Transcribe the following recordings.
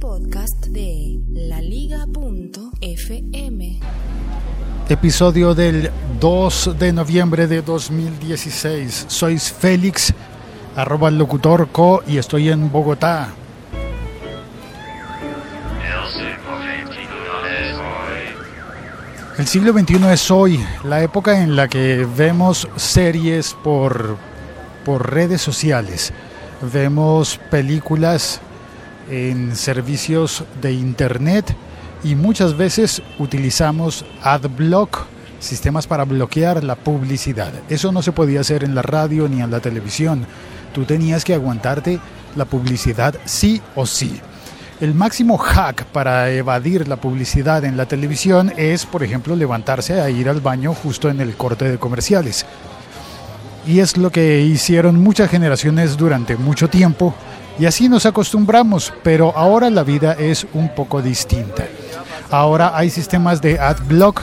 podcast de laliga.fm. Episodio del 2 de noviembre de 2016. Sois Félix, arroba locutorco y estoy en Bogotá. El siglo XXI es hoy, la época en la que vemos series por, por redes sociales, vemos películas en servicios de Internet y muchas veces utilizamos AdBlock, sistemas para bloquear la publicidad. Eso no se podía hacer en la radio ni en la televisión. Tú tenías que aguantarte la publicidad sí o sí. El máximo hack para evadir la publicidad en la televisión es, por ejemplo, levantarse a ir al baño justo en el corte de comerciales. Y es lo que hicieron muchas generaciones durante mucho tiempo y así nos acostumbramos, pero ahora la vida es un poco distinta. Ahora hay sistemas de AdBlock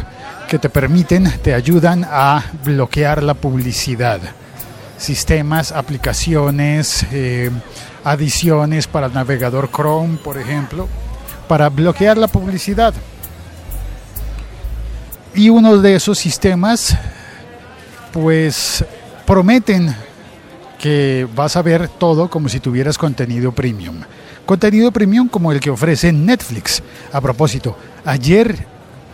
que te permiten, te ayudan a bloquear la publicidad. Sistemas, aplicaciones, eh, adiciones para el navegador Chrome, por ejemplo, para bloquear la publicidad. Y uno de esos sistemas, pues prometen que vas a ver todo como si tuvieras contenido premium. Contenido premium como el que ofrece Netflix. A propósito, ayer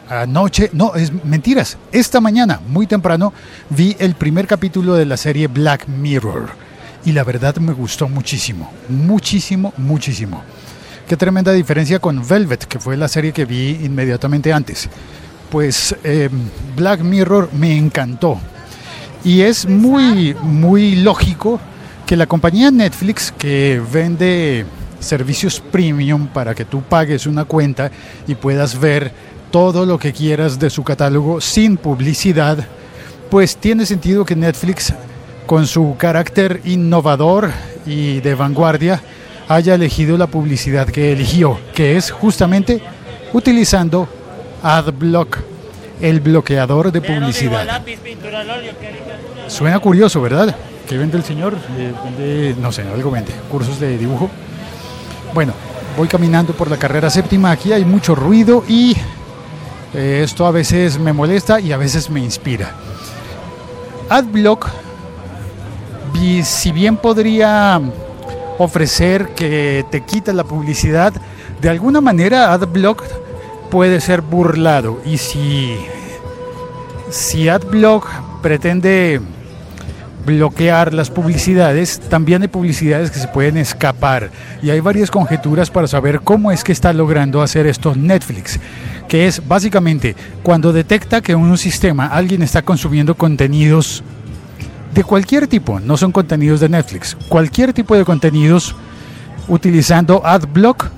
anoche, no, es mentiras, esta mañana, muy temprano, vi el primer capítulo de la serie Black Mirror. Y la verdad me gustó muchísimo, muchísimo, muchísimo. Qué tremenda diferencia con Velvet, que fue la serie que vi inmediatamente antes. Pues eh, Black Mirror me encantó. Y es muy, muy lógico que la compañía Netflix, que vende servicios premium para que tú pagues una cuenta y puedas ver todo lo que quieras de su catálogo sin publicidad, pues tiene sentido que Netflix, con su carácter innovador y de vanguardia, haya elegido la publicidad que eligió, que es justamente utilizando AdBlock, el bloqueador de publicidad. Suena curioso, ¿verdad? ¿Qué vende el señor? Eh, vende, no sé, algo vende, cursos de dibujo. Bueno, voy caminando por la carrera séptima, aquí hay mucho ruido y eh, esto a veces me molesta y a veces me inspira. AdBlock, si bien podría ofrecer que te quita la publicidad, de alguna manera AdBlock puede ser burlado y si si AdBlock pretende bloquear las publicidades, también hay publicidades que se pueden escapar. Y hay varias conjeturas para saber cómo es que está logrando hacer esto Netflix. Que es básicamente cuando detecta que en un sistema alguien está consumiendo contenidos de cualquier tipo, no son contenidos de Netflix, cualquier tipo de contenidos utilizando AdBlock,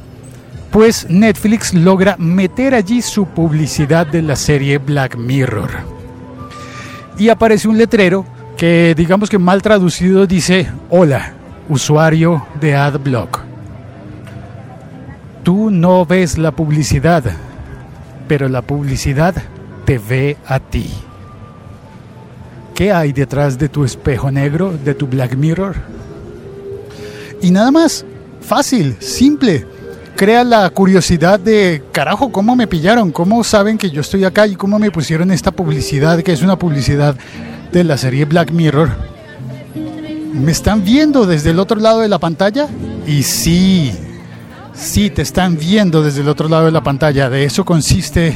pues Netflix logra meter allí su publicidad de la serie Black Mirror. Y aparece un letrero que digamos que mal traducido dice, hola, usuario de AdBlock. Tú no ves la publicidad, pero la publicidad te ve a ti. ¿Qué hay detrás de tu espejo negro, de tu Black Mirror? Y nada más, fácil, simple. Crea la curiosidad de, carajo, ¿cómo me pillaron? ¿Cómo saben que yo estoy acá y cómo me pusieron esta publicidad, que es una publicidad de la serie Black Mirror. ¿Me están viendo desde el otro lado de la pantalla? Y sí, sí, te están viendo desde el otro lado de la pantalla. De eso consiste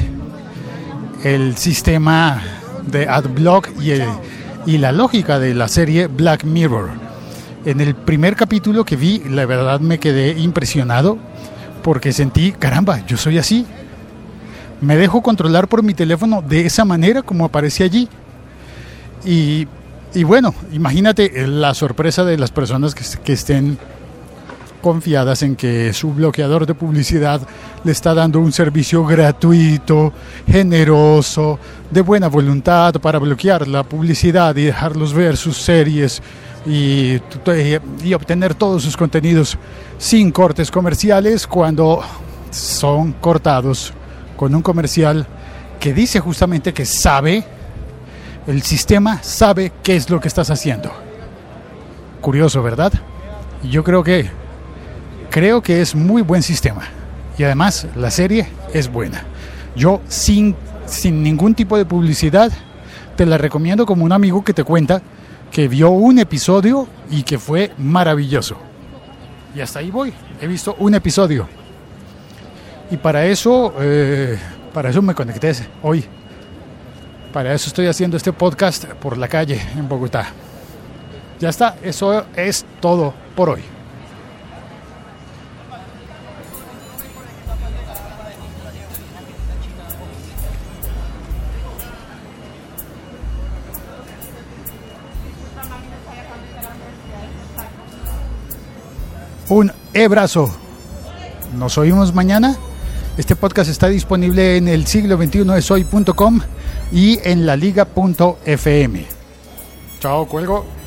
el sistema de AdBlock y, y la lógica de la serie Black Mirror. En el primer capítulo que vi, la verdad me quedé impresionado porque sentí, caramba, yo soy así. Me dejo controlar por mi teléfono de esa manera como aparece allí. Y, bueno, imagínate la sorpresa de las personas que, estén confiadas en que su bloqueador de publicidad le está dando un servicio gratuito, generoso, de buena voluntad para bloquear la publicidad y dejarlos ver sus series y, y, obtener todos sus contenidos sin cortes comerciales cuando son cortados con un comercial que dice justamente que sabe el sistema sabe qué es lo que estás haciendo. Curioso, ¿verdad? Yo creo que creo que es muy buen sistema. Y además, la serie es buena. Yo, sin, sin ningún tipo de publicidad, te la recomiendo como un amigo que te cuenta que vio un episodio y que fue maravilloso. Y hasta ahí voy. He visto un episodio. Y para eso, eh, para eso me conecté hoy. Para eso estoy haciendo este podcast por la calle en Bogotá. Ya está, eso es todo por hoy. Un abrazo. Nos oímos mañana. Este podcast está disponible en el siglo 21 de soy.com y en la liga.fm. Chao, cuelgo.